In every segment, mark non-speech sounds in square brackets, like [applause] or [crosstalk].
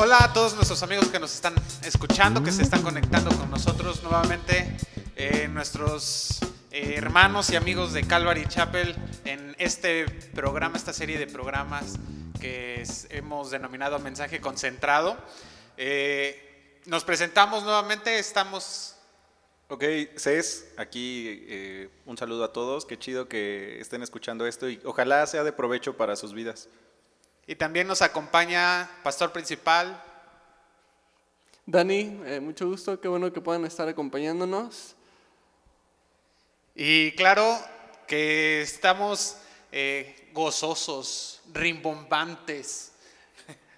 Hola a todos nuestros amigos que nos están escuchando, que se están conectando con nosotros nuevamente, eh, nuestros eh, hermanos y amigos de Calvary Chapel en este programa, esta serie de programas que hemos denominado Mensaje Concentrado. Eh, nos presentamos nuevamente, estamos Ok, Cés, aquí eh, un saludo a todos, qué chido que estén escuchando esto y ojalá sea de provecho para sus vidas. Y también nos acompaña Pastor Principal, Dani, eh, mucho gusto, qué bueno que puedan estar acompañándonos. Y claro que estamos eh, gozosos, rimbombantes,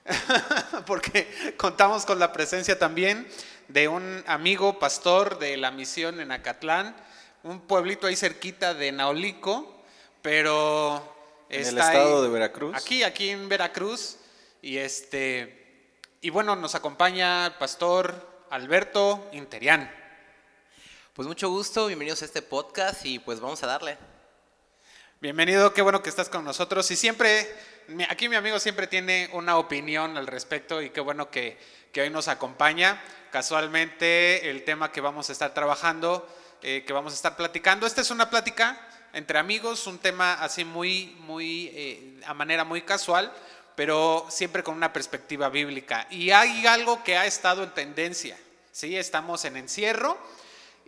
[laughs] porque contamos con la presencia también de un amigo pastor de la misión en Acatlán, un pueblito ahí cerquita de Naolico, pero En el estado ahí- de Veracruz. Aquí, aquí en Veracruz, y este, y bueno, nos acompaña el pastor Alberto Interián. Pues mucho gusto, bienvenidos a este podcast y pues vamos a darle. Bienvenido, qué bueno que estás con nosotros. Y siempre, aquí mi amigo siempre tiene una opinión al respecto y qué bueno que, que hoy nos acompaña. Casualmente, el tema que vamos a estar trabajando, eh, que vamos a estar platicando, esta es una plática entre amigos, un tema así muy, muy, eh, a manera muy casual, pero siempre con una perspectiva bíblica. Y hay algo que ha estado en tendencia, ¿sí? Estamos en encierro.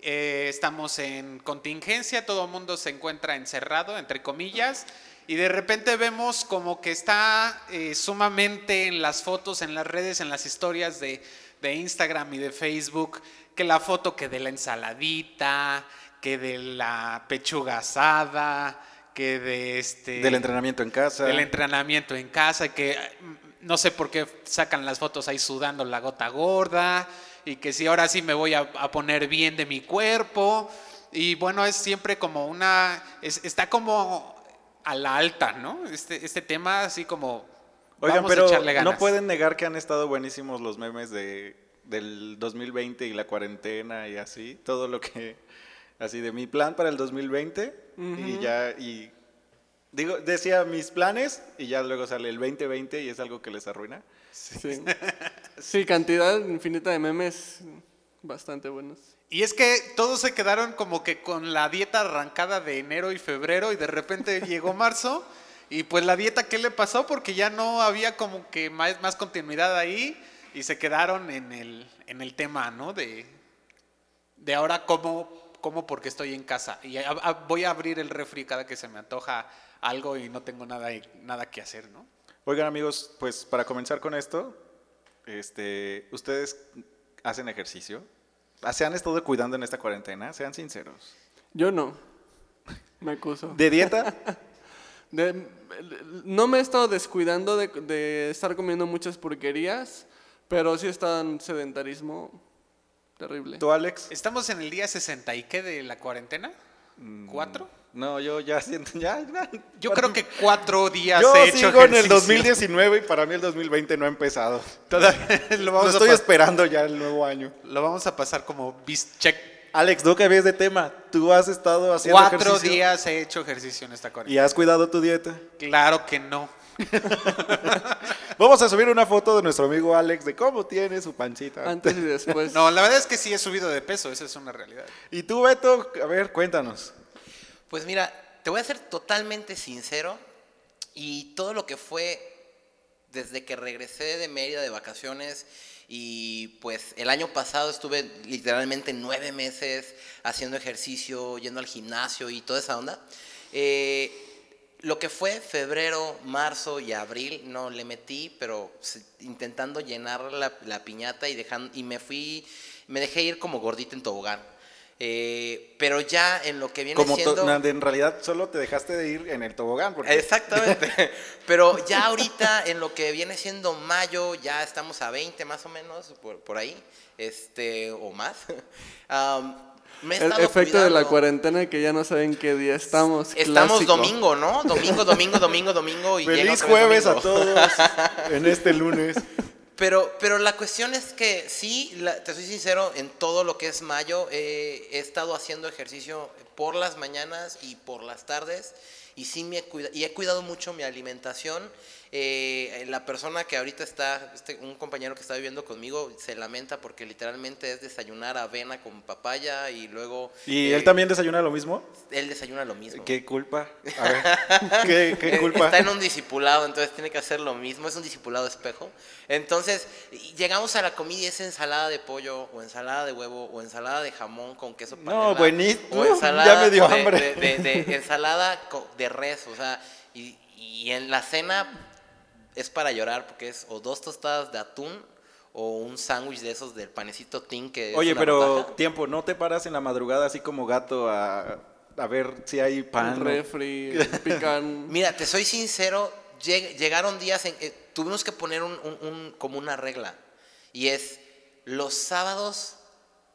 Eh, estamos en contingencia, todo el mundo se encuentra encerrado, entre comillas, y de repente vemos como que está eh, sumamente en las fotos, en las redes, en las historias de, de Instagram y de Facebook, que la foto que de la ensaladita, que de la pechuga asada, que de este... Del entrenamiento en casa. Del entrenamiento en casa, que mm, no sé por qué sacan las fotos ahí sudando la gota gorda, y que si ahora sí me voy a, a poner bien de mi cuerpo. Y bueno, es siempre como una, es- está como a la alta, ¿no? Este, este tema así como... Oigan, vamos a pero echarle ganas. no pueden negar que han estado buenísimos los memes de, del 2020 y la cuarentena y así, todo lo que, así de mi plan para el 2020 y ya, y digo, decía mis planes y ya luego sale el 2020 y es algo que les arruina. Sí. [laughs] Sí, cantidad infinita de memes bastante buenos. Y es que todos se quedaron como que con la dieta arrancada de enero y febrero y de repente [laughs] llegó marzo y pues la dieta, ¿qué le pasó? Porque ya no había como que más, más continuidad ahí y se quedaron en el, en el tema, ¿no? De, de ahora cómo, cómo porque estoy en casa. Y a- a- voy a abrir el refri cada que se me antoja algo y no tengo nada, nada que hacer, ¿no? Oigan amigos, pues para comenzar con esto, este, ¿ustedes hacen ejercicio? ¿Se han estado cuidando en esta cuarentena? Sean sinceros. Yo no, me acuso. ¿De dieta? [laughs] De- no me he estado descuidando de, de estar comiendo muchas porquerías, pero sí está en sedentarismo terrible. ¿Tú, Alex? ¿Estamos en el día 60 y qué de la cuarentena? ¿Cuatro? No, yo ya siento, ya, ya. Yo creo que cuatro días Yo he hecho sigo en el ejercicio. 2019 y para mí el 2020 no ha empezado. Todavía lo [laughs] Lo vamos, estoy esperando ya el nuevo año. lo vamos a pasar como bis check. Alex, no cambies de tema. Tú has estado haciendo Cuatro ejercicio días he hecho ejercicio en esta y cuarentena. has cuidado tu dieta. Claro que no. [laughs] Vamos a subir una foto de nuestro amigo Alex de cómo tiene su pancita. Antes y después. No, la verdad es que sí he subido de peso, esa es una realidad. Y tú, Beto, a ver, cuéntanos. Pues mira, te voy a ser totalmente sincero y todo lo que fue desde que regresé de Mérida de vacaciones y pues el año pasado estuve literalmente nueve meses haciendo ejercicio, yendo al gimnasio y toda esa onda. Eh, lo que fue febrero, marzo y abril no le metí, pero intentando llenar la, la piñata y, dejando, y me fui, me dejé ir como gordita en tobogán. Eh, pero ya en lo que viene Como siendo... en realidad solo te dejaste de ir en el tobogán. Porque Exactamente. [laughs] Pero ya ahorita en lo que viene siendo mayo, ya estamos a 20 más o menos, por, por ahí, este, o más. [laughs] me he El efecto de la cuarentena que ya no saben qué día estamos. Estamos clásico. domingo, ¿no? Domingo, domingo, domingo, domingo. Y Feliz jueves a domingo. todos [laughs] en este lunes. Pero, pero la cuestión es que sí, la- te soy sincero, en todo lo que es mayo eh, he estado haciendo ejercicio por las mañanas y por las tardes. Y sí me he cuida- y he cuidado mucho mi alimentación. Eh, la persona que ahorita está, este, un compañero que está viviendo conmigo, se lamenta porque literalmente es desayunar avena con papaya y luego... ¿Y eh, él también desayuna lo mismo? Él desayuna lo mismo. ¿Qué culpa? A ver, [laughs] ¿qué, qué Eh, culpa? Está en un discipulado, entonces tiene que hacer lo mismo. Es un discipulado espejo. Entonces, llegamos a la comida y es ensalada de pollo, o ensalada de huevo, o ensalada de jamón con queso No, panela, buenísimo. O Ya ensalada me dio hambre. De, de- de ensalada de res, o sea, y, y en la cena es para llorar porque es o dos tostadas de atún o un sándwich de esos del panecito tin que es Oye, pero rodaja. tiempo, ¿no te paras en la madrugada así como gato a, a ver si hay pan? El refri, [laughs] el pican. Mira, te soy sincero, lleg- llegaron días en que tuvimos que poner un, un- un- como una regla. Y es, los sábados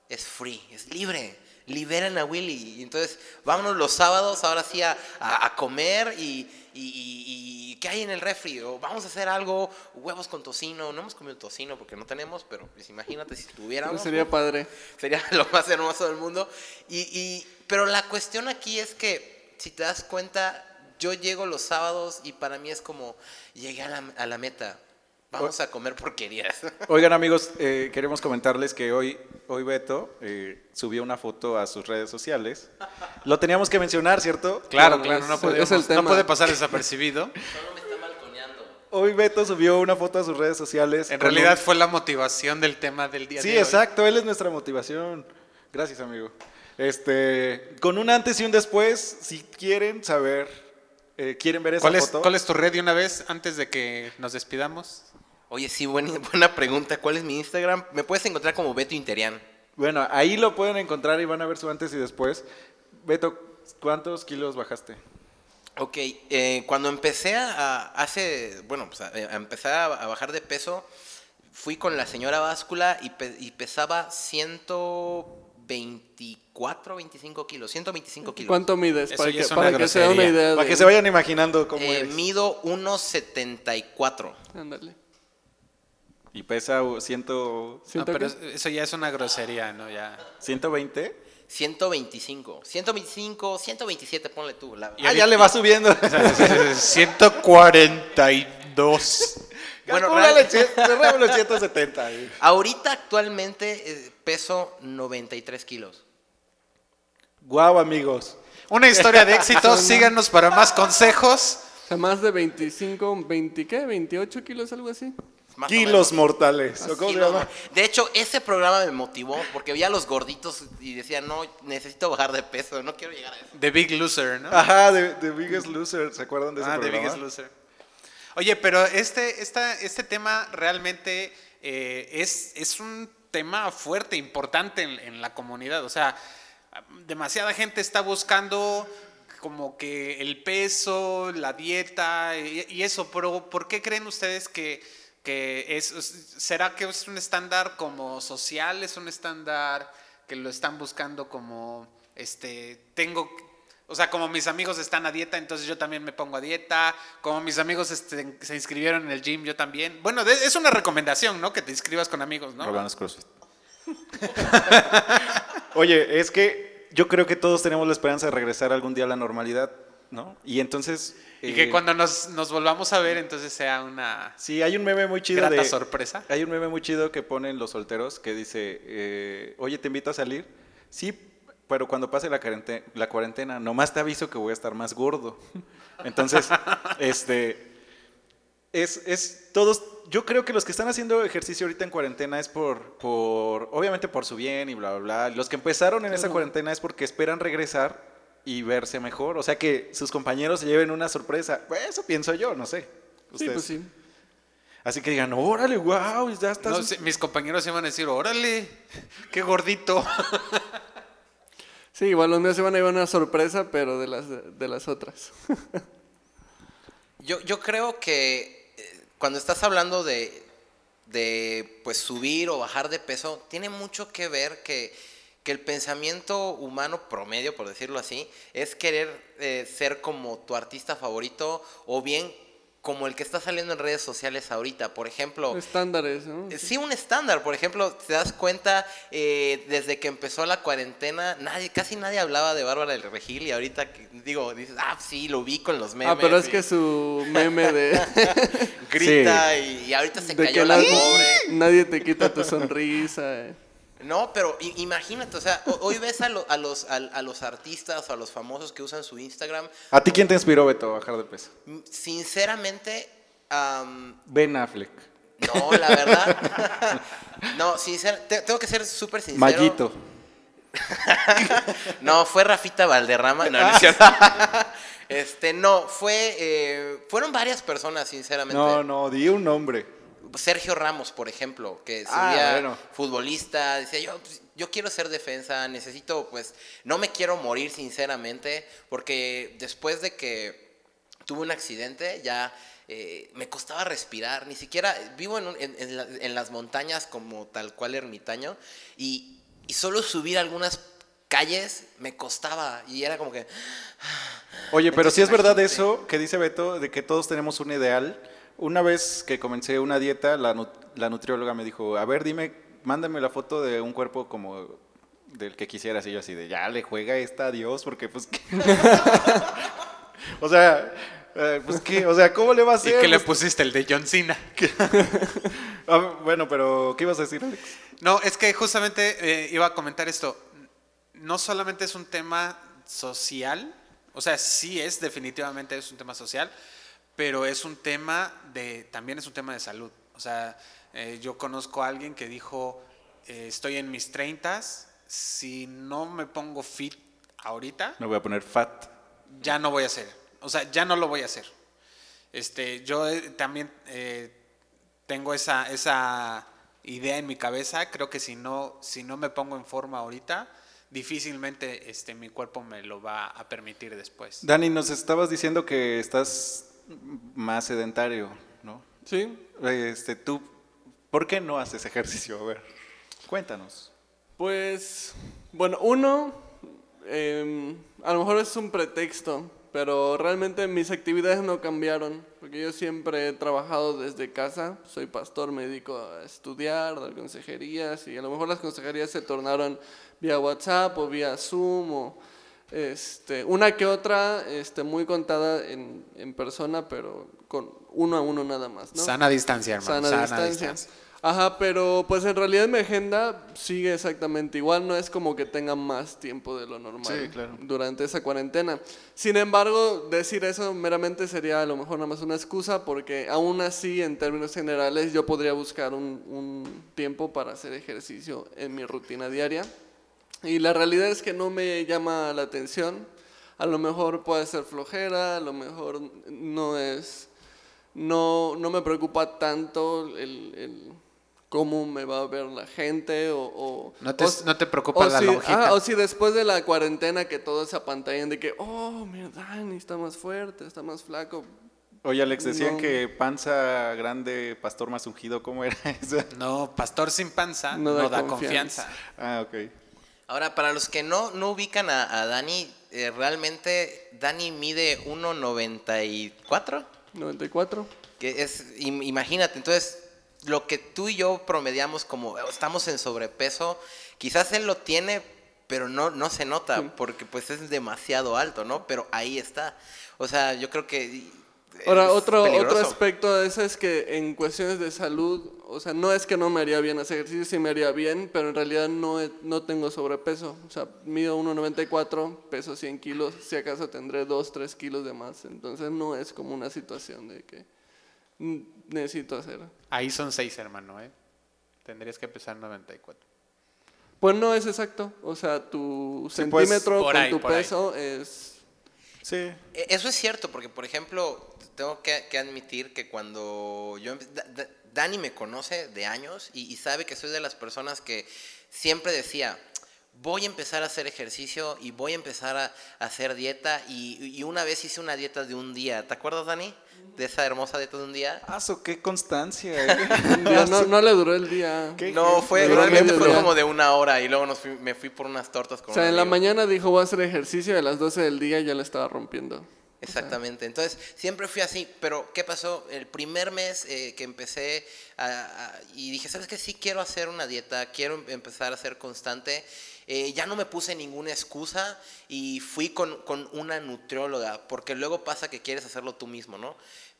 es free, es libre. Liberen a Willy. Y entonces, vámonos los sábados ahora sí a, a- a comer y, y- y- y ¿qué hay en el refri? O vamos a hacer algo, huevos con tocino. No hemos comido tocino porque no tenemos, pero pues imagínate si tuviéramos. Sería padre. Sería [laughs] lo más hermoso del mundo. Y, y- pero la cuestión aquí es que, si te das cuenta, yo llego los sábados y para mí es como, llegué a la, a la meta. Vamos a comer porquerías. [laughs] Oigan amigos, eh, queremos comentarles que hoy, hoy Beto eh, subió una foto a sus redes sociales. Lo teníamos que mencionar, ¿cierto? Claro, Claro, claro, no, es- podemos- es el no tema. puede pasar desapercibido. [laughs] Solo me está balconeando. Hoy Beto subió una foto a sus redes sociales. En realidad un- fue la motivación del tema del día Sí, de hoy. exacto, él es nuestra motivación. Gracias, amigo. Este, con un antes y un después, si quieren saber, eh, quieren ver esa ¿Cuál es, foto. ¿Cuál es tu red de una vez antes de que nos despidamos? Oye, sí, buena, [laughs] buena pregunta. ¿Cuál es mi Instagram? Me puedes encontrar como Beto Interian. Bueno, ahí lo pueden encontrar y van a ver su antes y después. Beto, ¿cuántos kilos bajaste? Ok, eh, cuando empecé a, a- hace, bueno, pues a, a empezar a, a bajar de peso, fui con la señora báscula y, pe- y pesaba 124, 25 kilos, 125 kilos. ¿Cuánto mides? Eso Para que, para que se una idea. Para de- que se vayan imaginando cómo Eh, eres. mido 1,74. Ándale. Y pesa uh, ciento, No, ¿Siento pero eso ya es una grosería, ¿no? Ya. 120. 125, 125, 127, ponle tú. la- Ah, ahorita- ya le va subiendo. [laughs] 142. Bueno, real- cien- cerrémoslo en 170. eh. ahorita actualmente eh, peso 93 kilos. Guau, amigos. Una historia de éxito. [laughs] Síganos para más consejos. O sea, más de 25, 20, ¿qué? 28 kilos, algo así. Más Kilos mortales. ¿o cómo se Kilos, llama? De hecho, ese programa me motivó porque veía a los gorditos y decía, no, necesito bajar de peso, no quiero llegar a eso. The Big Loser, ¿no? Ajá, de Biggest Loser. ¿Se acuerdan de ese Ah, The programa? Biggest Loser. Oye, pero este, esta, este tema realmente eh, es, es un tema fuerte, importante en, en la comunidad. O sea, demasiada gente está buscando como que el peso, la dieta y, y eso, pero ¿por qué creen ustedes que, que es, será que es un estándar como social, es un estándar que lo están buscando como, este, tengo, o sea, como mis amigos están a dieta, entonces yo también me pongo a dieta, como mis amigos este, se inscribieron en el gym, yo también. Bueno, es una recomendación, ¿no? Que te inscribas con amigos, ¿no? Roland CrossFit. [laughs] Oye, es que yo creo que todos tenemos la esperanza de regresar algún día a la normalidad, ¿no? Y entonces... Y eh, que cuando nos, nos volvamos a ver, entonces sea una Sí, hay un meme muy chido grata de... sorpresa. Hay un meme muy chido que ponen los solteros que dice, eh, oye, ¿te invito a salir? Sí, pero cuando pase la cuarentena, la cuarentena, nomás te aviso que voy a estar más gordo. Entonces, [laughs] este, es, es todos, yo creo que los que están haciendo ejercicio ahorita en cuarentena es por, por obviamente por su bien y bla, bla, bla. Los que empezaron en esa cuarentena es porque esperan regresar y verse mejor. O sea, que sus compañeros se lleven una sorpresa. Pues eso pienso yo, no sé. Sí, pues sí. Así que digan, órale, wow, ya estás... No, sí, mis compañeros se van a decir, órale, qué gordito. Sí, igual los míos se van a llevar una sorpresa, pero de las, de las otras. Yo, yo creo que eh, cuando estás hablando de, de pues subir o bajar de peso, tiene mucho que ver que, que el pensamiento humano promedio, por decirlo así, es querer eh, ser como tu artista favorito o bien como el que está saliendo en redes sociales ahorita. Por ejemplo, Estándares, ¿no? eh, Sí, un estándar. Por ejemplo, te das cuenta, eh, desde que empezó la cuarentena, nadie, casi nadie hablaba de Bárbara del Regil y ahorita, digo, dices, ah, sí, lo vi con los memes. Ah, pero es y que su meme de, [laughs] Grita [laughs] y, y ahorita se de cayó que la pobre. [laughs] nadie te quita tu sonrisa. eh. No, pero imagínate, o sea, ho- hoy ves a, lo- a los, a, a los artistas o a los famosos que usan su Instagram. ¿A ti quién te inspiró, Beto, a bajar de peso? m- Sinceramente, am, Ben Affleck. no, la verdad. [laughs] no, sinceramente, tengo que ser súper sincero. Mayito. [laughs] No, fue Rafita Valderrama. No, no. [laughs] Este, no, fue. eh, fueron varias personas, sinceramente. No, no, di un nombre. Sergio Ramos, por ejemplo, que Ah, sería bueno. futbolista, decía yo, pues, yo quiero ser defensa, necesito, pues, no me quiero morir, sinceramente, porque después de que tuve un accidente, ya eh, me costaba respirar, ni siquiera, vivo en, un- en- en la- en las montañas como tal cual ermitaño, y, y solo subir algunas calles me costaba, y era como que... Oye, pero si es verdad eso que dice Beto, de que todos tenemos un ideal. Una vez que comencé una dieta, la, nu- la nutrióloga me dijo, a ver, dime, mándame la foto de un cuerpo como del que quisieras. Y yo así de, ya le juega esta a Dios, porque pues... ¿qué?". [laughs] o sea, eh, pues qué, o sea, ¿cómo le va a ¿Y hacer? qué le Pues, pusiste? El de John Cena. [laughs] a ver, bueno, pero ¿qué ibas a decir, Alex? No, es que justamente eh, iba a comentar esto. No solamente es un tema social, o sea, sí es, definitivamente es un tema social, pero es un tema de, también es un tema de salud. O sea, eh, yo conozco a alguien que dijo, eh, estoy en mis 30, si no me pongo fit ahorita, Me voy a poner fat. ya no voy a hacer. O sea, ya no lo voy a hacer. Este, yo eh, también eh, tengo esa, esa idea en mi cabeza. Creo que si no, si no me pongo en forma ahorita, difícilmente este, mi cuerpo me lo va a permitir después. Dani, nos estabas diciendo que estás más sedentario, ¿no? ¿Sí? Este, tú, ¿por qué no haces ejercicio? A ver, cuéntanos. Pues, bueno, uno, em, a lo mejor es un pretexto, pero realmente mis actividades no cambiaron, porque yo siempre he trabajado desde casa, soy pastor, me dedico a estudiar, dar consejerías, y a lo mejor las consejerías se tornaron vía WhatsApp o vía Zoom, o este, una que otra este, muy contada en, en persona, pero con uno a uno nada más. ¿no? Sana distancia, hermano. sana, distancia. Ajá, pero pues en realidad mi agenda sigue exactamente igual, no es como que tenga más tiempo de lo normal Sí, claro. durante esa cuarentena. Sin embargo, decir eso meramente sería a lo mejor nada más una excusa porque aún así, en términos generales, yo podría buscar un, un tiempo para hacer ejercicio en mi rutina diaria. Y la realidad es que no me llama la atención. A lo mejor puede ser flojera, a lo mejor no es no, no me preocupa tanto el, el cómo me va a ver la gente o... o- No te- o- no te preocupa o la si, lonjita. ah, o si después de la cuarentena que todos se apantallan de que, oh, mira, Dani está más fuerte, está más flaco. Oye, Alex, decían No. que panza grande, pastor más ungido, ¿cómo era [laughs] eso? No, pastor sin panza No no, da da, confianza. confianza. Ah, ok. Ahora, para los que no, no ubican a, a Dani, eh, realmente Dani mide 1,94. 94. Que es, im- imagínate, entonces, lo que tú y yo promediamos como "Oh, estamos en sobrepeso, quizás él lo tiene, pero no, no se nota, Sí. porque pues es demasiado alto, ¿no? Pero ahí está. O sea, yo creo que... Ahora, otro, otro aspecto de eso es que en cuestiones de salud, o sea, no es que no me haría bien hacer ejercicio, sí me haría bien, pero en realidad no, no tengo sobrepeso. O sea, mido 1,94, peso 100 kilos, si acaso tendré 2, 3 kilos de más. Entonces no es como una situación de que necesito hacer. Ahí son seis, hermano, ¿eh? Tendrías que pesar 94. Pues no es exacto, o sea, tu Sí, pues, centímetro con ahí, tu ahí. peso es... Sí. E- Eso es cierto, porque por ejemplo, tengo que, que admitir que cuando yo... empe- Da- Da- Dani me conoce de años y, y sabe que soy de las personas que siempre decía, voy a empezar a hacer ejercicio y voy a empezar a, a hacer dieta y, y una vez hice una dieta de un día. ¿Te acuerdas, Dani? De esa hermosa dieta de un día. Ah, so, qué constancia. [laughs] ¿eh? Día, no, [laughs] no le duró el día. ¿Qué? No, fue, realmente fue como de una hora y luego nos fui- me fui por unas tortas con O sea, un en la mañana dijo voy a hacer ejercicio y a las 12 del día ya le estaba rompiendo. Exactamente. Entonces, siempre fui así. Pero, ¿qué pasó? El primer mes eh, que empecé a- y dije, ¿sabes qué? Sí quiero hacer una dieta, quiero empezar a ser constante. eh, ya no me puse ninguna excusa y fui con, con una nutrióloga, porque luego pasa que quieres hacerlo tú mismo, ¿no?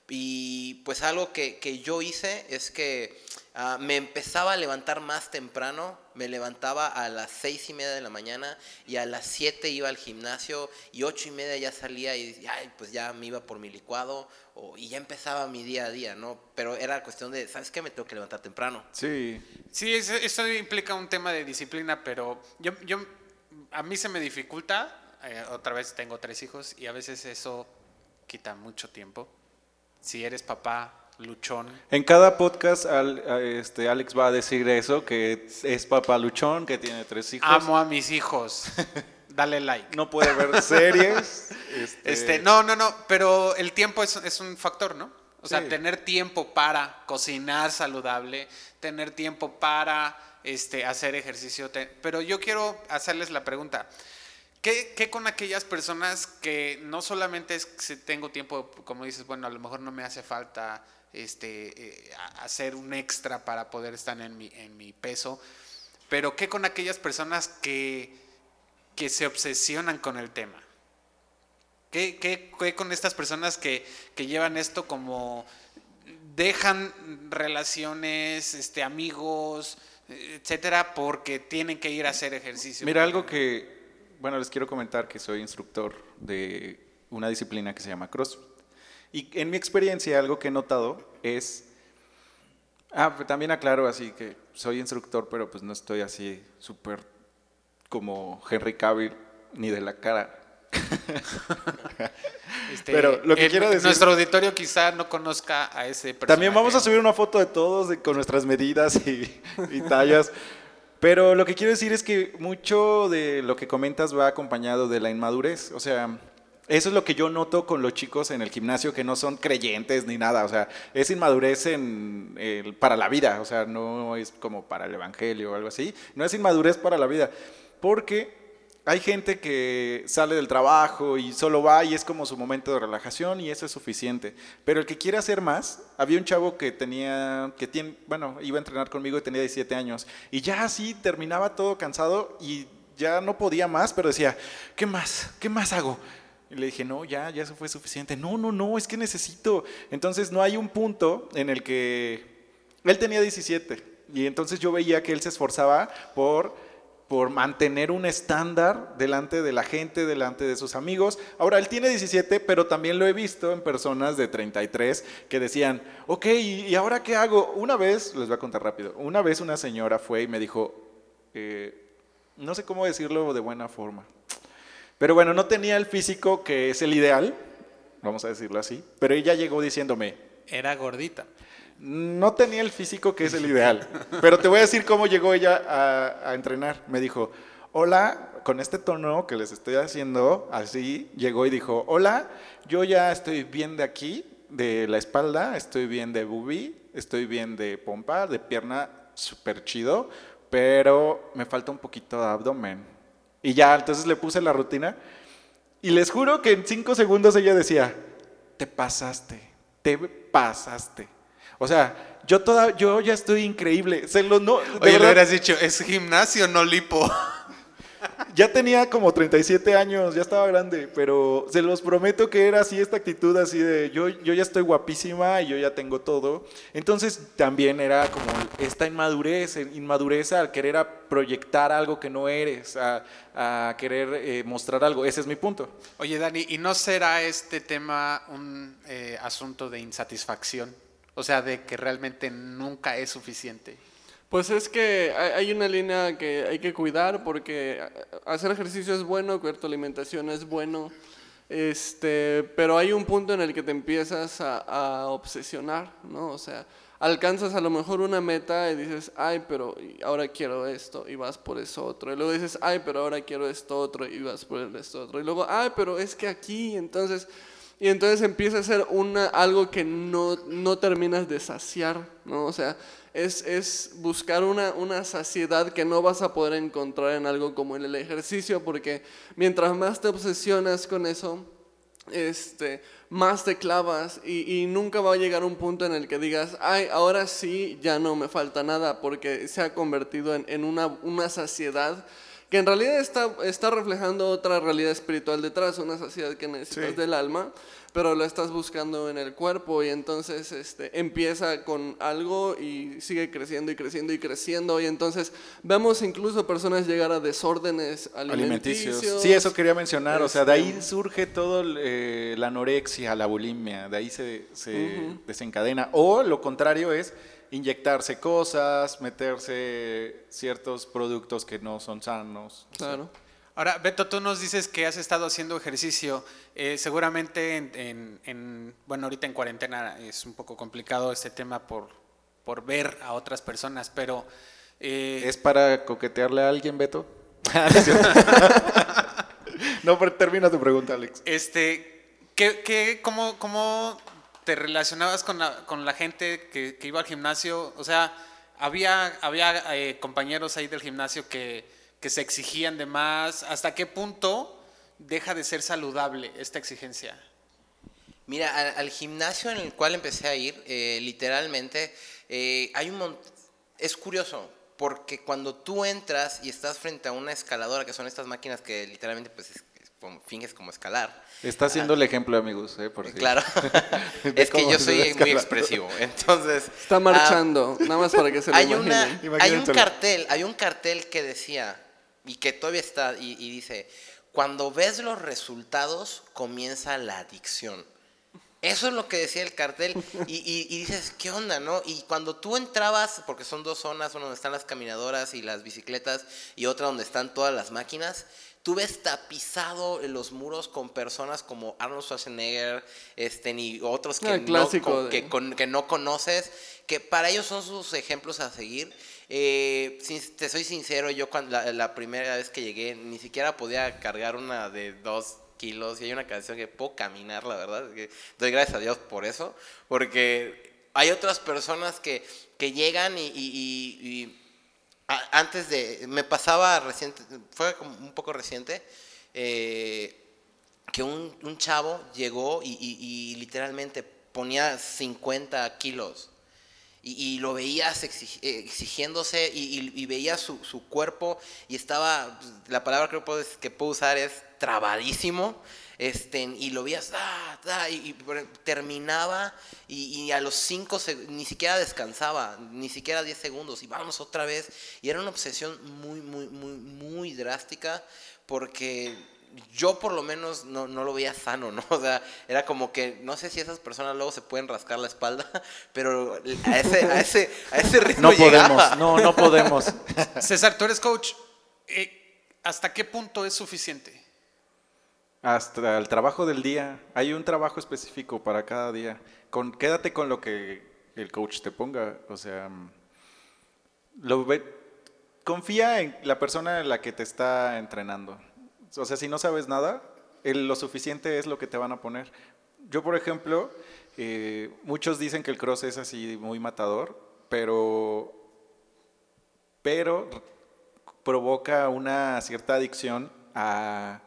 Y pues algo que, que yo hice es que ah, me empezaba a levantar más temprano, me levantaba a las seis y media de la mañana y a las siete iba al gimnasio y ocho y media ya salía y ay, pues ya me iba por mi licuado o- y ya empezaba mi día a día, ¿no? Pero era cuestión de, ¿sabes qué? Me tengo que levantar temprano. Sí, Sí, eso, eso implica un tema de disciplina, pero yo, yo a mí se me dificulta. eh, otra vez tengo tres hijos y a veces eso quita mucho tiempo. Si eres papá, luchón, En cada podcast al- este, Alex va a decir eso, que es papá luchón, que tiene tres hijos. amo a mis hijos. [laughs] Dale like. No puede ver series. [laughs] este, Este, no, no, no, pero el tiempo es, es un factor, ¿no? O sea, Sí. tener tiempo para cocinar saludable, tener tiempo para este, hacer ejercicio. pero yo quiero hacerles la pregunta. ¿Qué, con aquellas personas que no solamente es que tengo tiempo, como dices, bueno, a lo mejor no me hace falta este, eh, hacer un extra para poder estar en mi, en mi peso, pero qué con aquellas personas que, que se obsesionan con el tema? ¿Qué, qué- qué con estas personas que, que llevan esto como dejan relaciones, este, amigos, etcétera, porque tienen que ir a hacer ejercicio? Mira, algo que, bueno, les quiero comentar que soy instructor de una disciplina que se llama CrossFit. Y en mi experiencia, algo que he notado es, ah, pues también aclaro así que soy instructor, pero pues no estoy así súper como Henry Cavill ni de la cara. [laughs] Este, pero lo que el- quiero decir- Nuestro auditorio quizá no conozca a ese personaje. También vamos a subir una foto de todos de- con nuestras medidas y, y tallas. Pero lo que quiero decir es que mucho de lo que comentas va acompañado de la inmadurez. O sea, eso es lo que yo noto con los chicos en el gimnasio que no son creyentes ni nada. O sea, es inmadurez en, para la vida. O sea, no es como para el evangelio o algo así. No es inmadurez para la vida. Porque hay gente que sale del trabajo y solo va y es como su momento de relajación y eso es suficiente. Pero el que quiere hacer más, había un chavo que tenía, que tiene, bueno, iba a entrenar conmigo y tenía 17 años y ya así terminaba todo cansado y ya no podía más, pero decía, ¿qué más? ¿Qué más hago? Y le dije, no, ya, ya eso fue suficiente. No, no, no, es que necesito. Entonces no hay un punto en el que él tenía 17 y entonces yo veía que él se esforzaba por por mantener un estándar delante de la gente, delante de sus amigos. Ahora, él tiene 17, pero también lo he visto en personas de 33 que decían, ok, ¿y ahora qué hago? Una vez, les voy a contar rápido, una vez una señora fue y me dijo, eh, no sé cómo decirlo de buena forma, pero bueno, no tenía el físico que es el ideal, vamos a decirlo así, pero ella llegó diciéndome, Era gordita. No tenía el físico que es el ideal, pero te voy a decir cómo llegó ella a, entrenar. Me dijo, hola, con este tono que les estoy haciendo, así, llegó y dijo, hola, yo ya estoy bien de aquí, de la espalda, estoy bien de boobie, estoy bien de pompa, de pierna, súper chido, pero me falta un poquito de abdomen. Y ya, entonces le puse la rutina y les juro que en cinco segundos ella decía, te pasaste, te pasaste. O sea, yo toda, yo ya estoy increíble. Se lo no, Oye, le verdad, hubieras dicho, es gimnasio, no lipo. ya tenía como 37 años, ya estaba grande, pero se los prometo que era así esta actitud así de yo, yo ya estoy guapísima y yo ya tengo todo. Entonces también era como esta inmadurez, inmadurez al querer a proyectar algo que no eres, a, a querer eh, mostrar algo. Ese es mi punto. Oye, Dani, ¿y no será este tema un eh, asunto de insatisfacción? O sea, de que realmente nunca es suficiente. Pues es que hay una línea que hay que cuidar porque hacer ejercicio es bueno, cuidar tu alimentación es bueno, este, pero hay un punto en el que te empiezas a, a obsesionar, ¿no? O sea, alcanzas a lo mejor una meta y dices, ay, pero ahora quiero esto y vas por eso otro. Y luego dices, ay, pero ahora quiero esto otro y vas por esto otro. Y luego, ay, pero es que aquí, entonces... Y entonces empieza a ser una, algo que no, no terminas de saciar, ¿no? O sea, es, es buscar una, una saciedad que no vas a poder encontrar en algo como en el ejercicio, porque mientras más te obsesionas con eso, este, más te clavas y, y nunca va a llegar un punto en el que digas, ay, ahora sí, ya no me falta nada, porque se ha convertido en, en una, una saciedad que en realidad está, está reflejando otra realidad espiritual detrás, una saciedad que necesitas Sí. del alma, pero lo estás buscando en el cuerpo y entonces este, empieza con algo y sigue creciendo y creciendo y creciendo y entonces vemos incluso personas llegar a desórdenes alimenticios. alimenticios. Sí, eso quería mencionar. O sea, de ahí Este- surge todo eh, la anorexia, la bulimia. De ahí se, se desencadena. O lo contrario es inyectarse cosas, meterse ciertos productos que no son sanos. Claro. Ahora, Beto, tú nos dices que has estado haciendo ejercicio. Eh, seguramente, en, en- en- bueno, ahorita en cuarentena es un poco complicado este tema por, por ver a otras personas, pero eh, ¿Es para coquetearle a alguien, Beto? [laughs] Ah, [laughs] no, pero termina tu pregunta, Alex. este, ¿qué, qué- cómo, cómo te relacionabas con la, con la gente que, que iba al gimnasio? O sea, había, había eh, compañeros ahí del gimnasio que, que se exigían de más. ¿Hasta qué punto deja de ser saludable esta exigencia? Mira, al, al gimnasio en el cual empecé a ir, eh, literalmente, eh, hay un mon- Es curioso, porque cuando tú entras y estás frente a una escaladora, que son estas máquinas que literalmente pues, es- es como- finges como escalar. Está haciendo el ejemplo, amigos, ¿eh? Por si- Claro. [laughs] [laughs] Es que yo soy muy expresivo. Entonces. Está ah, marchando, nada más para que se lo hay, imaginen. una, hay un cartel, hay un cartel que decía, y que todavía está, y, dice, cuando ves los resultados, comienza la adicción. Eso es lo que decía el cartel, y, y- y dices, ¿qué onda, no? Y cuando tú entrabas, porque son dos zonas, una donde están las caminadoras y las bicicletas, y otra donde están todas las máquinas, tú ves tapizado en los muros con personas como Arnold Schwarzenegger, este, ni otros que, Ah, clásico que con- que no conoces, que para ellos son sus ejemplos a seguir. Eh, te soy sincero, yo cuando, la, la primera vez que llegué ni siquiera podía cargar una de dos kilos y hay una canción que puedo caminar, la verdad. que doy gracias a Dios por eso, porque hay otras personas que, que llegan y, y- y- y antes de, me pasaba reciente, fue como un poco reciente, eh, que un, un chavo llegó y, y- y literalmente ponía 50 kilos. Y, y lo veías exig- exigiéndose y, veías su, su cuerpo y estaba, pues, la palabra que puedo, que puedo usar es trabadísimo. Este, y lo veías, ah, ah, y, terminaba y, y a los 5 ni siquiera descansaba, ni siquiera 10 segundos, y vamos otra vez. Y era una obsesión muy, muy, muy, muy drástica porque yo por lo menos no, no lo veía sano, ¿no? [laughs] O sea, era como que, no sé si esas personas luego se pueden rascar la espalda, [laughs] pero a ese, a ese, a ese ritmo No llegaba. podemos, no, no podemos. César, tú eres coach. Eh, ¿Hasta qué punto es suficiente? Hasta el trabajo del día. Hay un trabajo específico para cada día. Con, quédate con lo que el coach te ponga. O sea, mm, lo ve- confía en la persona en la que te está entrenando. O sea, si no sabes nada, lo suficiente es lo que te van a poner. Yo, por ejemplo, eh, muchos dicen que el cross es así muy matador, pero, pero provoca una cierta adicción a,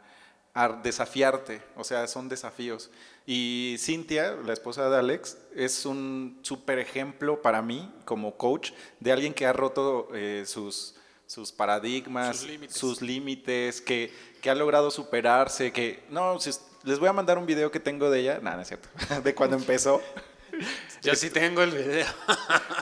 a desafiarte, o sea, son desafíos. Y Cintia, la esposa de Alex, es un súper ejemplo para mí como coach de alguien que ha roto eh, sus, sus paradigmas, Sus límites. sus límites, que, que ha logrado superarse, que, no, si- les voy a mandar un video que tengo de ella, nada, no es cierto, [laughs] de cuando empezó. [laughs] Yo sí tengo el video. [laughs]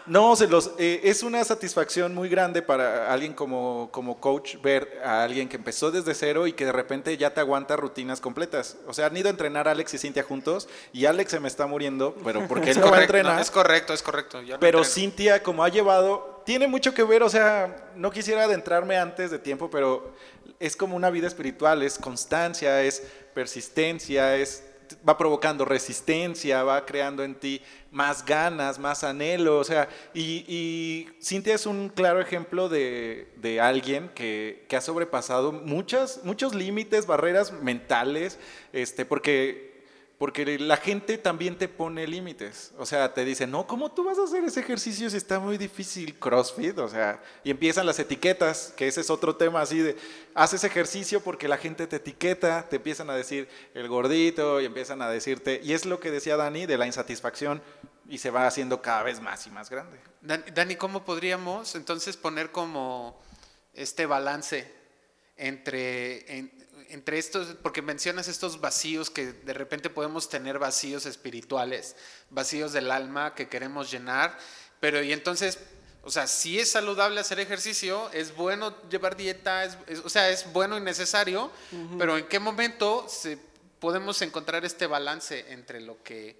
No, se los, eh, es una satisfacción muy grande para alguien como, como coach ver a alguien que empezó desde cero y que de repente ya te aguanta rutinas completas. O sea, han ido a entrenar Alex y Cintia juntos y Alex se me está muriendo, pero porque él no va a entrenar. no, es correcto, es correcto. yo Pero entreno. Cintia, como ha llevado, tiene mucho que ver, o sea, no quisiera adentrarme antes de tiempo, pero es como una vida espiritual, es constancia, es persistencia, es va provocando resistencia, va creando en ti más ganas, más anhelo, o sea, y, Cintia es un claro ejemplo de, de alguien que, que ha sobrepasado muchas, muchos límites, barreras mentales, este, porque porque la gente también te pone límites. O sea, te dice, no, ¿cómo tú vas a hacer ese ejercicio si está muy difícil CrossFit? O sea, y empiezan las etiquetas, que ese es otro tema así de, haces ejercicio porque la gente te etiqueta, te empiezan a decir el gordito y empiezan a decirte, y es lo que decía Dani de la insatisfacción y se va haciendo cada vez más y más grande. Dani, ¿cómo podríamos entonces poner como este balance entre, entre estos, porque mencionas estos vacíos que de repente podemos tener vacíos espirituales, vacíos del alma que queremos llenar, pero y entonces, o sea, si es saludable hacer ejercicio, es bueno llevar dieta, es, o sea, es bueno y necesario, pero ¿en qué momento se, podemos encontrar este balance entre lo que,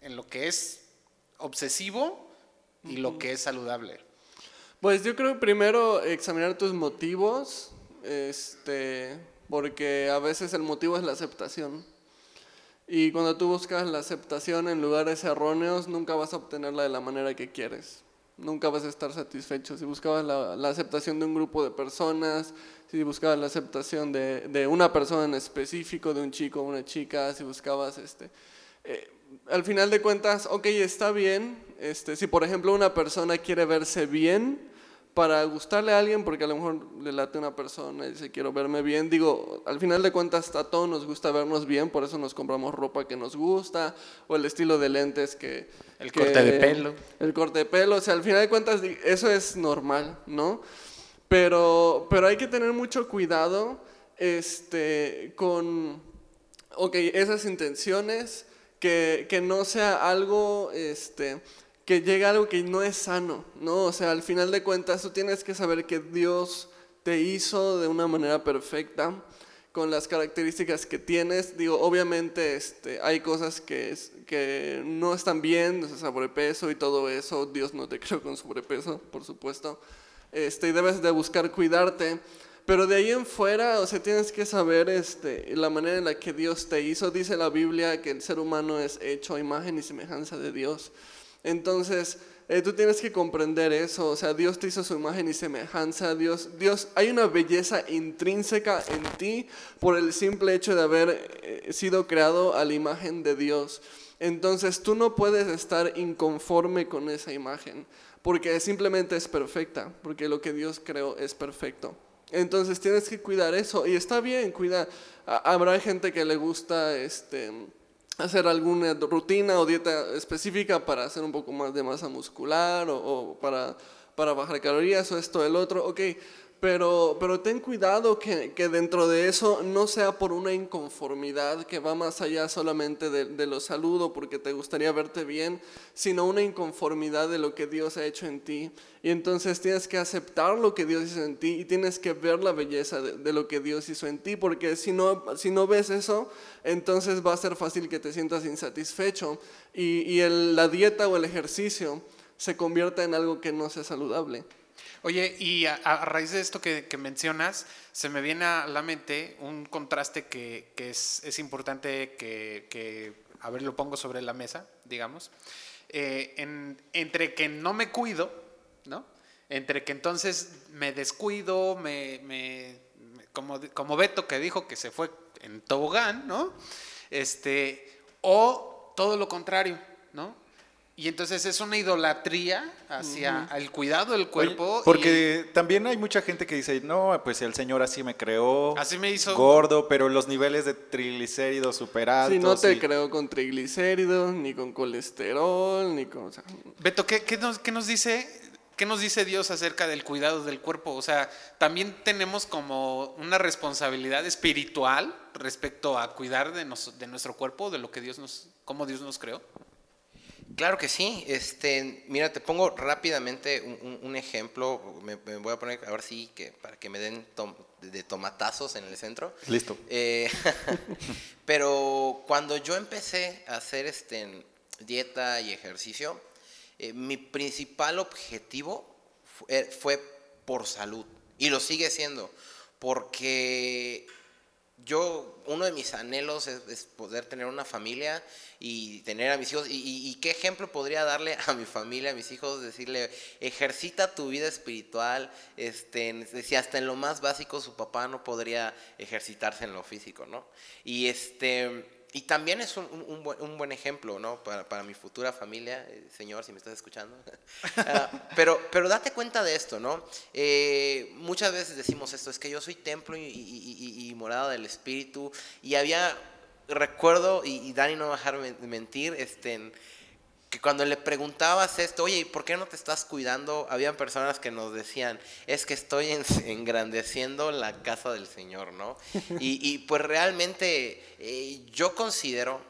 en lo que es obsesivo y lo que es saludable? Pues yo creo primero examinar tus motivos, este, porque a veces el motivo es la aceptación. Y cuando tú buscas la aceptación en lugares erróneos, nunca vas a obtenerla de la manera que quieres. Nunca vas a estar satisfecho. Si buscabas la, aceptación de un grupo de personas, si buscabas la aceptación de, de, una persona en específico, de un chico o una chica, si buscabas este... Eh, al final de cuentas, ok, está bien. Este, si por ejemplo una persona quiere verse bien, para gustarle a alguien, porque a lo mejor le late una persona y dice quiero verme bien, digo, al final de cuentas a todos nos gusta vernos bien, por eso nos compramos ropa que nos gusta, o el estilo de lentes que... El corte de pelo. El corte de pelo, o sea, al final de cuentas eso es normal, ¿no? Pero, pero hay que tener mucho cuidado este, con, ok, esas intenciones, que, que no sea algo, este, que llega algo que no es sano, ¿no? O sea, al final de cuentas tú tienes que saber que Dios te hizo de una manera perfecta, con las características que tienes. Digo, obviamente este, hay cosas que, que no están bien, o sea, sobrepeso y todo eso. Dios no te [laughs] creó con sobrepeso, por supuesto. Este, y debes de buscar cuidarte. Pero de ahí en fuera, o sea, tienes que saber este, la manera en la que Dios te hizo. Dice la Biblia que el ser humano es hecho a imagen y semejanza de Dios. Entonces, eh, tú tienes que comprender eso, o sea, Dios te hizo su imagen y semejanza, Dios, Dios, hay una belleza intrínseca en ti por el simple hecho de haber eh, sido creado a la imagen de Dios. Entonces, tú no puedes estar inconforme con esa imagen, porque simplemente es perfecta, porque lo que Dios creó es perfecto. Entonces, tienes que cuidar eso, y está bien, cuida, habrá gente que le gusta, este, hacer alguna rutina o dieta específica para hacer un poco más de masa muscular o, para, para, bajar calorías o esto, el otro, ok, pero, pero ten cuidado que, que, dentro de eso no sea por una inconformidad que va más allá solamente de, de lo saludo porque te gustaría verte bien, sino una inconformidad de lo que Dios ha hecho en ti. Y entonces tienes que aceptar lo que Dios hizo en ti y tienes que ver la belleza de, lo que Dios hizo en ti, porque si no, si no ves eso, entonces va a ser fácil que te sientas insatisfecho y, y el, la dieta o el ejercicio se convierta en algo que no sea saludable. Oye, y a, raíz de esto que, mencionas, se me viene a la mente un contraste que, es, importante que, a ver, lo pongo sobre la mesa, digamos, eh, entre que no me cuido, ¿no? Entre que entonces me descuido, me, como, como Beto que dijo que se fue en tobogán, ¿no? Este, o todo lo contrario, ¿no? Y entonces es una idolatría hacia el cuidado del cuerpo. porque también hay mucha gente que dice, no, pues el Señor así me creó. Así me hizo. Gordo, pero los niveles de triglicéridos super altos. Sí, no te creó con triglicéridos, ni con colesterol, ni con... Beto, ¿qué, nos, ¿qué nos dice ¿Qué nos dice Dios acerca del cuidado del cuerpo? O sea, también tenemos como una responsabilidad espiritual respecto a cuidar de, de nuestro cuerpo, de lo que Dios nos, cómo Dios nos creó. Claro que sí. Este, mira, te pongo rápidamente un, ejemplo. Me, voy a poner ahora sí que para que me den de tomatazos en el centro. Listo. Eh, [laughs] pero cuando yo empecé a hacer este, dieta y ejercicio, eh, mi principal objetivo fue, fue por salud y lo sigue siendo porque yo, uno de mis anhelos es, poder tener una familia y tener a mis hijos. Y, qué ejemplo podría darle a mi familia, a mis hijos? Decirle, ejercita tu vida espiritual. Este, si hasta en lo más básico su papá no podría ejercitarse en lo físico, ¿no? Y este, y también es un, un, buen, ejemplo, ¿no? Para, para mi futura familia, eh, señor, si me estás escuchando. uh, [laughs] pero, pero date cuenta de esto, ¿no? Eh, muchas veces decimos esto, es que yo soy templo y, y, y, morada del Espíritu. Y había, recuerdo, y, Dani no va a dejar mentir, este, que cuando le preguntabas esto, oye, ¿por qué no te estás cuidando? Habían personas que nos decían, es que estoy [laughs] engrandeciendo la casa del Señor, ¿no? Y, pues realmente eh, yo considero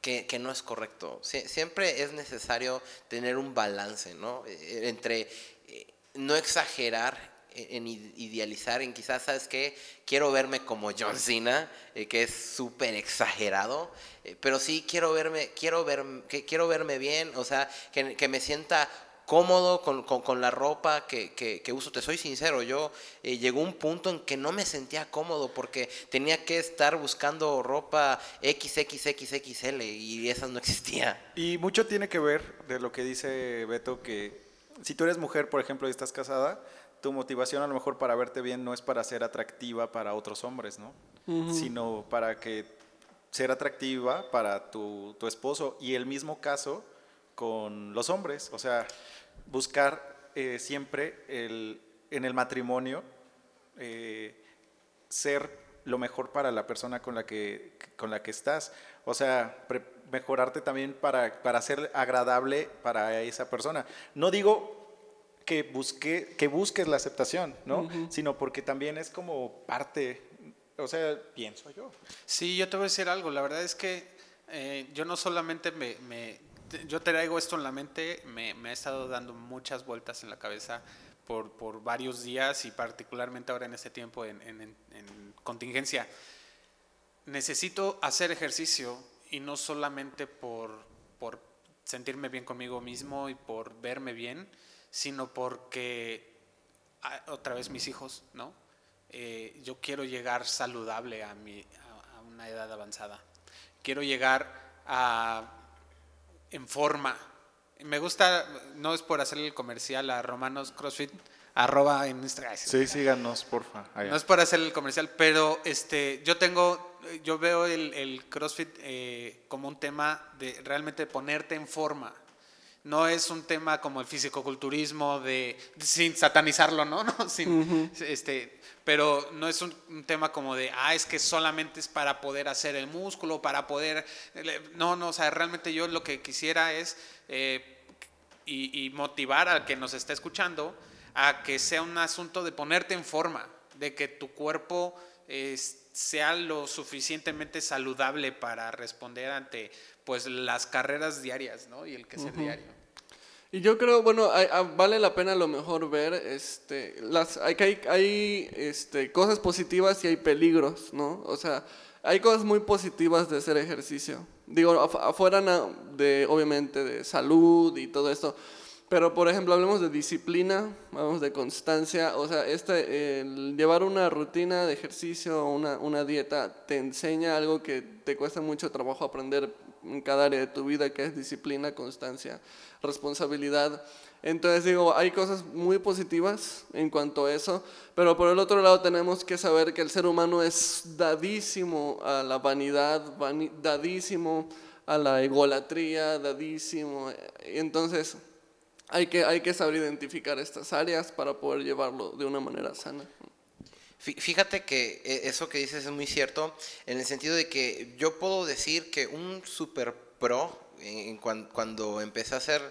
que, que, no es correcto. Sie siempre es necesario tener un balance, ¿no? Eh, entre eh, no exagerar en idealizar, en quizás, ¿sabes qué? Quiero verme como John Cena, eh, que es súper exagerado, eh, pero sí quiero verme, quiero, ver, que, quiero verme bien, o sea, que, que me sienta cómodo con, con, con la ropa que, que, uso. Te soy sincero, yo eh, llegó un punto en que no me sentía cómodo porque tenía que estar buscando ropa XXXXL y esa no existía. Y mucho tiene que ver de lo que dice Beto, que si tú eres mujer, por ejemplo, y estás casada, tu motivación a lo mejor para verte bien no es para ser atractiva para otros hombres, ¿no? Uh -huh. Sino para que ser atractiva para tu, tu, esposo. Y el mismo caso con los hombres, o sea, buscar eh, siempre el, en el matrimonio eh, ser lo mejor para la persona con la que, con la que estás. O sea, mejorarte también para, para ser agradable para esa persona. No digo que, busque, que busques la aceptación, ¿no? Uh -huh. Sino porque también es como parte, o sea, pienso yo. Sí, yo te voy a decir algo, la verdad es que eh, yo no solamente me, me, yo traigo esto en la mente, me, me, ha estado dando muchas vueltas en la cabeza por, por varios días y particularmente ahora en este tiempo en, en, en contingencia. Necesito hacer ejercicio y no solamente por, por sentirme bien conmigo mismo y por verme bien, sino porque, otra vez mis hijos, ¿no? Eh, yo quiero llegar saludable a, mi, a, a, una edad avanzada. Quiero llegar a, en forma. Me gusta, no es por hacerle el comercial a Romanos CrossFit, arroba en Instagram. Sí, síganos, porfa. Allá. No es por hacerle el comercial, pero este, yo tengo, yo veo el, el CrossFit eh, como un tema de realmente ponerte en forma no es un tema como el fisicoculturismo de sin satanizarlo, ¿no? [laughs] no sin, uh -huh. este, pero no es un, un, tema como de ah es que solamente es para poder hacer el músculo, para poder no no, o sea realmente yo lo que quisiera es eh, y, y, motivar al que nos está escuchando a que sea un asunto de ponerte en forma, de que tu cuerpo eh, sea lo suficientemente saludable para responder ante pues las carreras diarias, ¿no? Y el que sea uh -huh. diario. Y yo creo, bueno, hay, hay, vale la pena a lo mejor ver, este, las, hay, hay, hay este, cosas positivas y hay peligros, ¿no? O sea, hay cosas muy positivas de hacer ejercicio. Digo, afuera de, obviamente, de salud y todo esto. Pero, por ejemplo, hablemos de disciplina, hablamos de constancia. O sea, este, el llevar una rutina de ejercicio, una, una dieta, te enseña algo que te cuesta mucho trabajo aprender en cada área de tu vida, que es disciplina, constancia, responsabilidad. Entonces digo, hay cosas muy positivas en cuanto a eso, pero por el otro lado tenemos que saber que el ser humano es dadísimo a la vanidad, dadísimo a la egolatría, dadísimo. Entonces hay que, hay que saber identificar estas áreas para poder llevarlo de una manera sana. Fíjate que e, eso que dices es muy cierto, en el sentido de que yo puedo decir que un super pro, en cuando empecé a hacer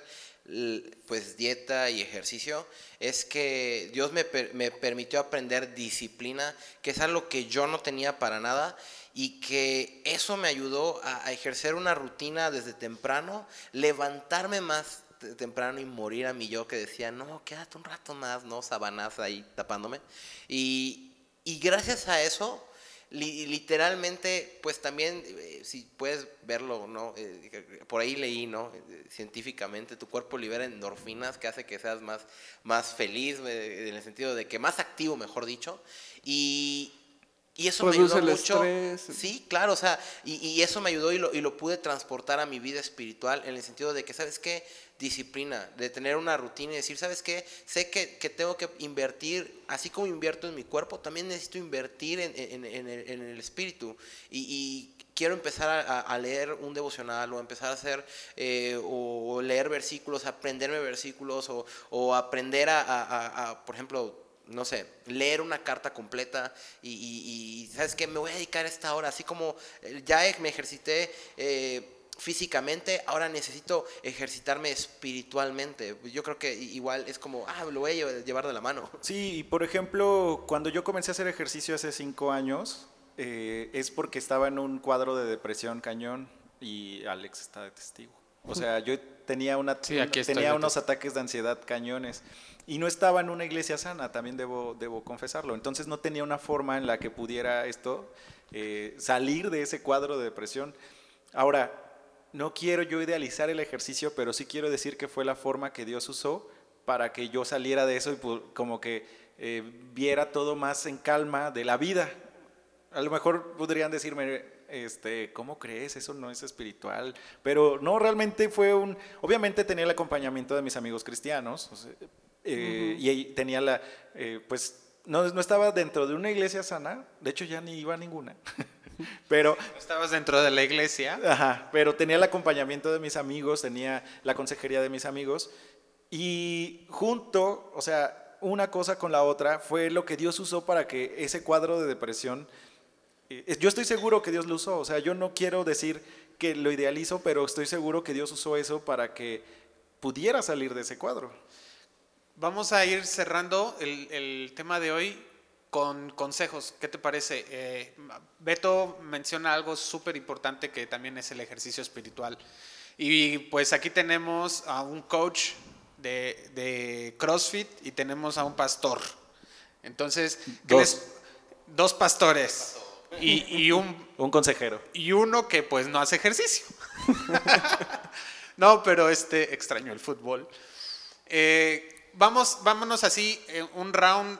pues dieta y ejercicio, es que Dios me, me permitió aprender disciplina, que es algo que yo no tenía para nada y que eso me ayudó a, a ejercer una rutina desde temprano, levantarme más temprano y morir a mi yo que decía, no, quédate un rato más, no, sabanas ahí tapándome. Y, y gracias a eso, li literalmente, pues también, eh, si puedes verlo, ¿no? Eh, por ahí leí, ¿no? Eh, científicamente, tu cuerpo libera endorfinas que hace que seas más, más feliz, eh, en el sentido de que más activo, mejor dicho. Y, y eso Produce me ayudó mucho. Estrés. Sí, claro, o sea, y, y eso me ayudó y lo, y lo, pude transportar a mi vida espiritual en el sentido de que, ¿sabes qué? Disciplina, de tener una rutina y decir, ¿sabes qué? Sé que, que tengo que invertir, así como invierto en mi cuerpo, también necesito invertir en, en, en, el, espíritu. Y, quiero empezar a, a leer un devocional o empezar a hacer eh, o, leer versículos, aprenderme versículos o, o aprender a, a- a- a, por ejemplo, no sé, leer una carta completa y, ¿sabes qué? Me voy a dedicar esta hora, así como eh, ya me ejercité eh, físicamente, ahora necesito ejercitarme espiritualmente. Yo creo que i- igual es como, ah, lo voy a llevar- de la mano. [laughs] Sí, y por ejemplo, cuando yo comencé a hacer ejercicio hace cinco años, eh, es porque estaba en un cuadro de depresión cañón y Alex está de testigo. O sea, yo tenía, una, Sí, aquí estoy tenía de unos ataques de ansiedad cañones y no estaba en una iglesia sana, también debo, debo confesarlo. Entonces no tenía una forma en la que pudiera esto eh, salir de ese cuadro de depresión. Ahora, no quiero yo idealizar el ejercicio, pero sí quiero decir que fue la forma que Dios usó para que yo saliera de eso y pu- como que eh, viera todo más en calma de la vida. A lo mejor podrían decirme, este, ¿cómo crees? Eso no es espiritual. Pero no, realmente fue un... Obviamente tenía el acompañamiento de mis amigos cristianos. o sea, eh, Y tenía la... eh, pues no, no estaba dentro de una iglesia sana. De hecho, ya ni iba a ninguna. [laughs] [laughs] Pero Estabas dentro de la iglesia. Ajá, pero tenía el acompañamiento de mis amigos, tenía la consejería de mis amigos y junto, o sea, una cosa con la otra fue lo que Dios usó para que ese cuadro de depresión, eh, yo estoy seguro que Dios lo usó, o sea, yo no quiero decir que lo idealizo, pero estoy seguro que Dios usó eso para que pudiera salir de ese cuadro. Vamos a ir cerrando el, el tema de hoy con consejos. ¿Qué te parece? Eh, Beto menciona algo súper importante que también es el ejercicio espiritual. Y pues aquí tenemos a un coach de, de CrossFit y tenemos a un pastor. Entonces, ¿qué Dos. les- dos pastores y, y un [laughs] Un consejero. y uno que pues no hace ejercicio. [laughs] no, pero este extraño el fútbol. Eh, vamos, vámonos así, eh, un round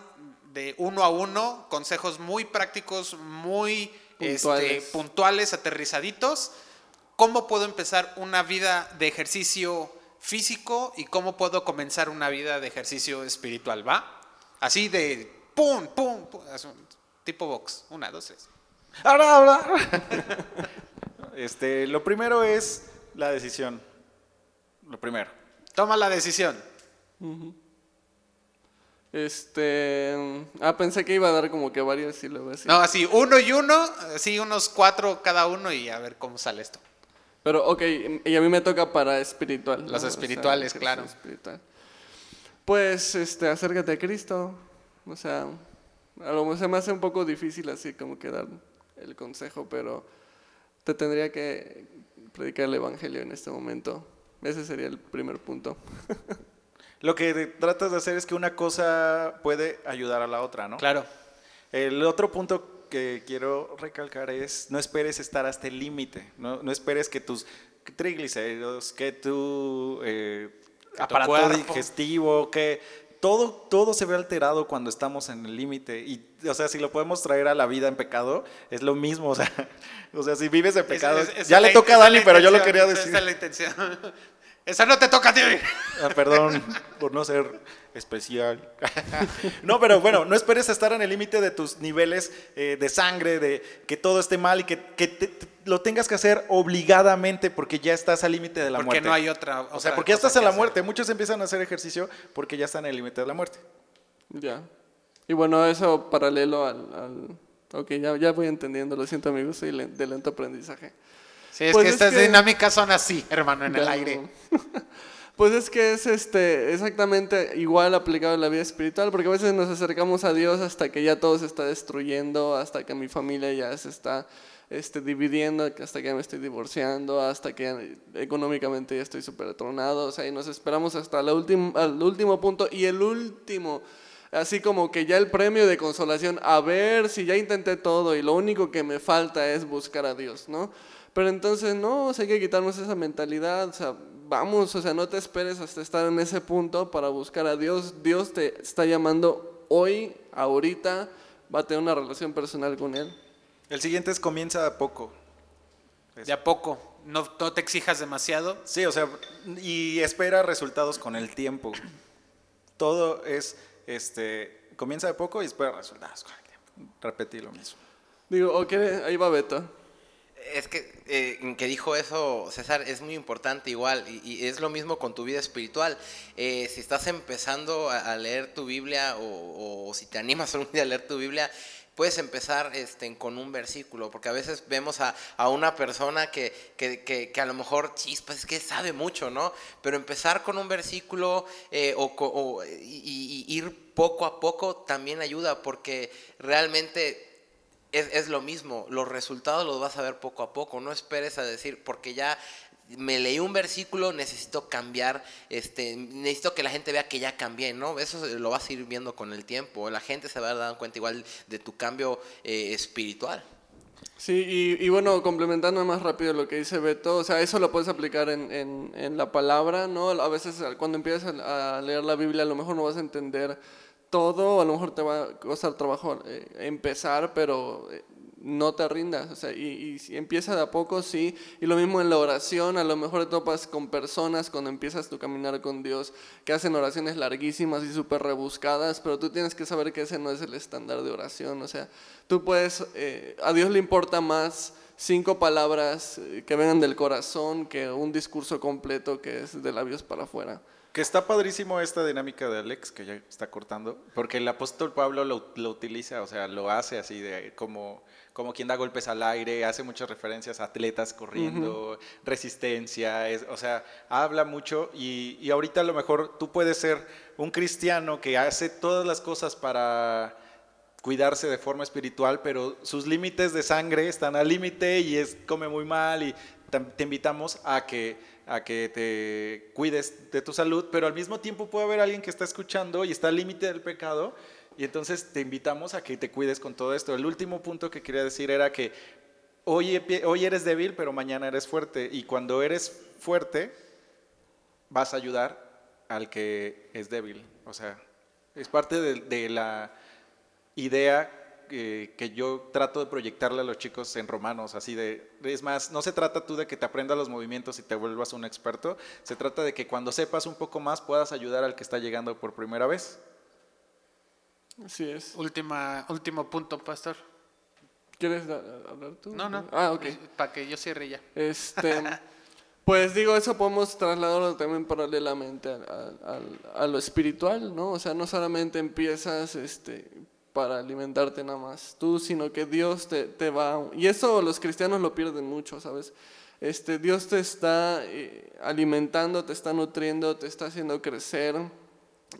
de uno a uno, consejos muy prácticos, muy este, Puntuales. aterrizaditos. ¿Cómo puedo empezar una vida de ejercicio físico y cómo puedo comenzar una vida de ejercicio espiritual? ¿Va? Así de pum, pum, pum, tipo box. Una, dos, tres. Ahora, ahora. [laughs] Este, lo primero es la decisión. Lo primero. Toma la decisión. Este. Ah, pensé que iba a dar como que y luego así. No, así, uno y uno, así unos cuatro cada uno y a ver cómo sale esto. Pero, ok, y a mí me toca para espiritual. ¿no? Los O sea, espirituales, claro. espiritual. Pues, este, acércate a Cristo. O sea, a lo mejor se me hace un poco difícil así como que dar el consejo, pero te tendría que predicar el evangelio en este momento. Ese sería el primer punto. [laughs] Lo que tratas de hacer es que una cosa puede ayudar a la otra, ¿no? Claro. El otro punto que quiero recalcar es no esperes estar hasta el límite, no, no esperes que tus triglicéridos, que tu eh, Que tu aparato cuerpo. digestivo, que todo, todo se ve alterado cuando estamos en el límite. Y, o sea, si lo podemos traer a la vida en pecado, es lo mismo. [laughs] O sea, o sea si vives de pecado, Esa- esa- esa ya es le toca a es Dani, pero yo lo quería decir. Esa es la intención. [laughs] Esa no te toca a ti. Ah, perdón por no ser especial. no, pero bueno, no esperes estar en el límite de tus niveles eh, de sangre, de que todo esté mal y que, que te- te- lo tengas que hacer obligadamente porque ya estás al límite de la Porque muerte. no hay otra. o sea, porque ya estás en la muerte. Muchos empiezan a hacer ejercicio porque ya están en el límite de la muerte. Ya. Y bueno, eso paralelo al... al- Ok, ya, ya voy entendiendo. Lo siento, amigos, soy de lento aprendizaje. Sí, es Pues que es estas que- dinámicas son así, hermano, en el aire. [laughs] Pues es que es este exactamente igual aplicado en la vida espiritual, porque a veces nos acercamos a Dios hasta que ya todo se está destruyendo, hasta que mi familia ya se está este, dividiendo, hasta que ya me estoy divorciando, hasta que económicamente ya estoy súper atronado, o sea, y nos esperamos hasta al último punto y el último, así como que ya el premio de consolación, a ver si ya intenté todo y lo único que me falta es buscar a Dios, ¿no? Pero entonces no, o sea, hay que quitarnos esa mentalidad, o sea, vamos, o sea, no te esperes hasta estar en ese punto para buscar a Dios. Dios te está llamando hoy, ahorita, va a tener una relación personal con Él. El siguiente es comienza a poco. De a poco. No, no te exijas demasiado. Sí, o sea, y espera resultados con el tiempo. Todo es, este, comienza de poco y espera resultados con el tiempo. Repetí lo mismo. Digo, ok, ahí va Beto. Es que, eh, que dijo eso César es muy importante igual y, es lo mismo con tu vida espiritual. Eh, si estás empezando a, leer tu Biblia o, si te animas [laughs] algún día a leer tu Biblia, puedes empezar este, con un versículo, porque a veces vemos a, una persona que, que, a lo mejor, chispas, es que sabe mucho, ¿no? Pero empezar con un versículo eh, o, y, ir poco a poco también ayuda, porque realmente es, es, lo mismo, los resultados los vas a ver poco a poco, no esperes a decir, porque ya me leí un versículo, necesito cambiar, este, necesito que la gente vea que ya cambié, ¿no? Eso lo vas a ir viendo con el tiempo, la gente se va a dar cuenta igual de tu cambio eh, espiritual. Sí, y, bueno, complementando más rápido lo que dice Beto, o sea, eso lo puedes aplicar en, en, en la palabra, ¿no? A veces cuando empiezas a leer la Biblia a lo mejor no vas a entender todo, a lo mejor te va a costar trabajo eh, empezar, pero eh, no te rindas, o sea, y, y, empieza de a poco, sí, y lo mismo en la oración, a lo mejor topas con personas cuando empiezas tu caminar con Dios que hacen oraciones larguísimas y súper rebuscadas, pero tú tienes que saber que ese no es el estándar de oración, o sea, tú puedes, eh, a Dios le importa más cinco palabras eh, que vengan del corazón que un discurso completo que es de labios para afuera. Que está padrísimo esta dinámica de Alex, que ya está cortando, porque el apóstol Pablo lo, lo utiliza, o sea, lo hace así de como como quien da golpes al aire, hace muchas referencias a atletas corriendo, resistencia, o sea, habla mucho y, y, ahorita a lo mejor tú puedes ser un cristiano que hace todas las cosas para cuidarse de forma espiritual, pero sus límites de sangre están al límite y es, come muy mal y te invitamos a que, a que te cuides de tu salud, pero al mismo tiempo puede haber alguien que está escuchando y está al límite del pecado y entonces te invitamos a que te cuides con todo esto. El último punto que quería decir era que hoy, hoy eres débil, pero mañana eres fuerte. Y cuando eres fuerte, vas a ayudar al que es débil. O sea, es parte de, la idea que yo trato de proyectarle a los chicos en romanos, así de, es más, no se trata tú de que te aprendas los movimientos y te vuelvas un experto, se trata de que cuando sepas un poco más puedas ayudar al que está llegando por primera vez. Así es. Última, último punto, pastor. ¿Quieres hablar tú? No, no. Ah, ok. Para que yo cierre ya. Este, [laughs] pues digo, eso podemos trasladarlo también paralelamente a, lo espiritual, ¿no? O sea, no solamente empiezas este, para alimentarte nada más tú, sino que Dios te, te va... Y eso los cristianos lo pierden mucho, ¿sabes? Este, Dios te está eh, alimentando, te está nutriendo, te está haciendo crecer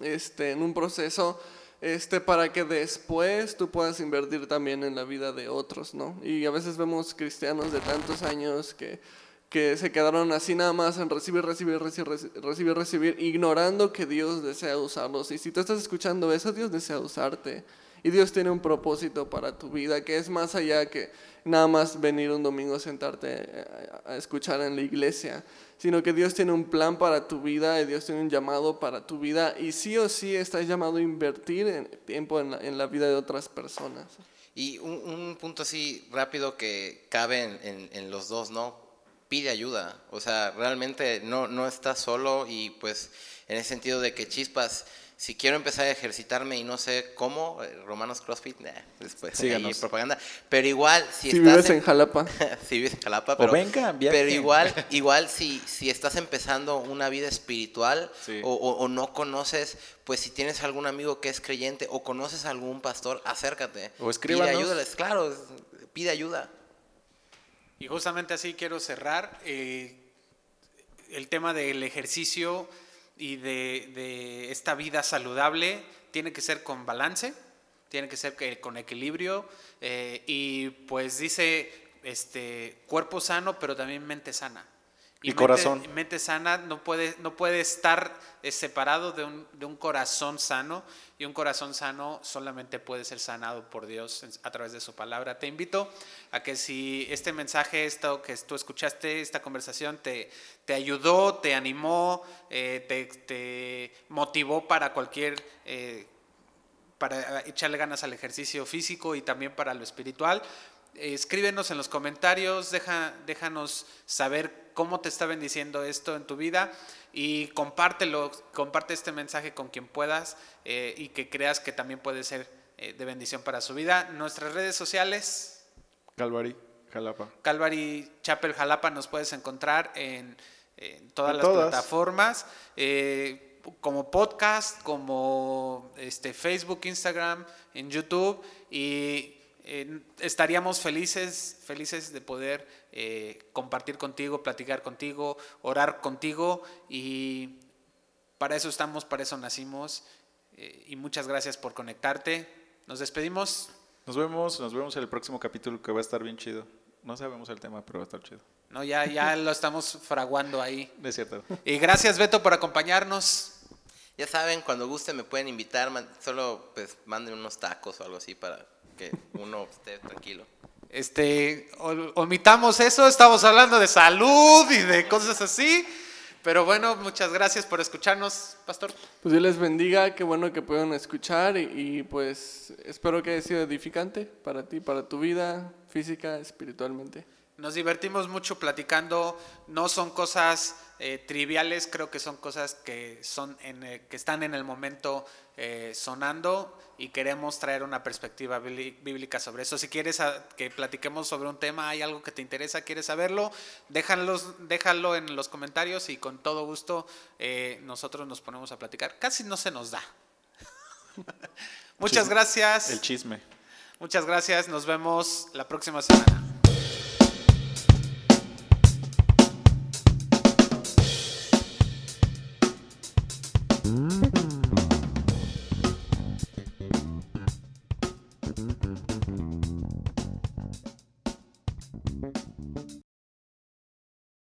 este, en un proceso este, para que después tú puedas invertir también en la vida de otros, ¿no? Y a veces vemos cristianos de tantos años que, que se quedaron así nada más en recibir, recibir, recibir, recibir, recibir, ignorando que Dios desea usarlos. Y si tú estás escuchando eso, Dios desea usarte. Y Dios tiene un propósito para tu vida que es más allá que nada más venir un domingo a sentarte a escuchar en la iglesia, sino que Dios tiene un plan para tu vida y Dios tiene un llamado para tu vida y sí o sí estás llamado a invertir en tiempo en la, en la vida de otras personas. Y un, punto así rápido que cabe en, en, los dos, ¿no? Pide ayuda, o sea, realmente no, no estás solo y pues en el sentido de que chispas si quiero empezar a ejercitarme y no sé cómo, eh, Romanos CrossFit, después hay propaganda. Pero igual, si, si vives en, Jalapa. [laughs] si vives en Jalapa, pero, pero igual, [laughs] igual si, si estás empezando una vida espiritual o, no conoces, pues si tienes algún amigo que es creyente o conoces a algún pastor, acércate. O escríbanos. Pide ayuda, claro, pide ayuda. Y justamente así quiero cerrar. Eh, el tema del ejercicio y de, esta vida saludable tiene que ser con balance, tiene que ser con equilibrio eh, y pues dice este cuerpo sano pero también mente sana. Y, corazón. Mente sana no puede, no puede estar eh, separado de un, de un, corazón sano y un corazón sano solamente puede ser sanado por Dios a través de su palabra. Te invito a que si este mensaje, esto que tú escuchaste, esta conversación te, te ayudó, te animó, eh, te, te, motivó para cualquier... Eh, para echarle ganas al ejercicio físico y también para lo espiritual, escríbenos en los comentarios, deja, déjanos saber cómo te está bendiciendo esto en tu vida y compártelo, comparte este mensaje con quien puedas eh, y que creas que también puede ser eh, de bendición para su vida. Nuestras redes sociales. Calvary Jalapa. Calvary Chapel Jalapa nos puedes encontrar en, en todas En las todas. plataformas, eh, como podcast, como este, Facebook, Instagram, en YouTube y eh, estaríamos felices, felices de poder eh, compartir contigo, platicar contigo, orar contigo y para eso estamos, para eso nacimos eh, y muchas gracias por conectarte. Nos despedimos. Nos vemos, nos vemos en el próximo capítulo que va a estar bien chido. No sabemos el tema, pero va a estar chido. No, ya, ya [laughs] lo estamos fraguando ahí. Es cierto. Y gracias Beto por acompañarnos. Ya saben, cuando gusten me pueden invitar, solo pues manden unos tacos o algo así para que uno esté tranquilo. Este, omitamos eso, estamos hablando de salud y de cosas así. Pero bueno, muchas gracias por escucharnos, Pastor. Pues Dios les bendiga, qué bueno que puedan escuchar y, y, pues espero que haya sido edificante para ti, para tu vida física, espiritualmente. Nos divertimos mucho platicando, no son cosas eh, triviales, creo que son cosas que, son en el- que están en el momento eh, sonando y queremos traer una perspectiva bíbli- bíblica sobre eso. Si quieres a- que platiquemos sobre un tema, hay algo que te interesa, quieres saberlo, déjalos, déjalo en los comentarios y con todo gusto eh, nosotros nos ponemos a platicar. Casi no se nos da. [laughs] Muchas Chisme. gracias. El chisme. Muchas gracias, nos vemos la próxima semana. Thank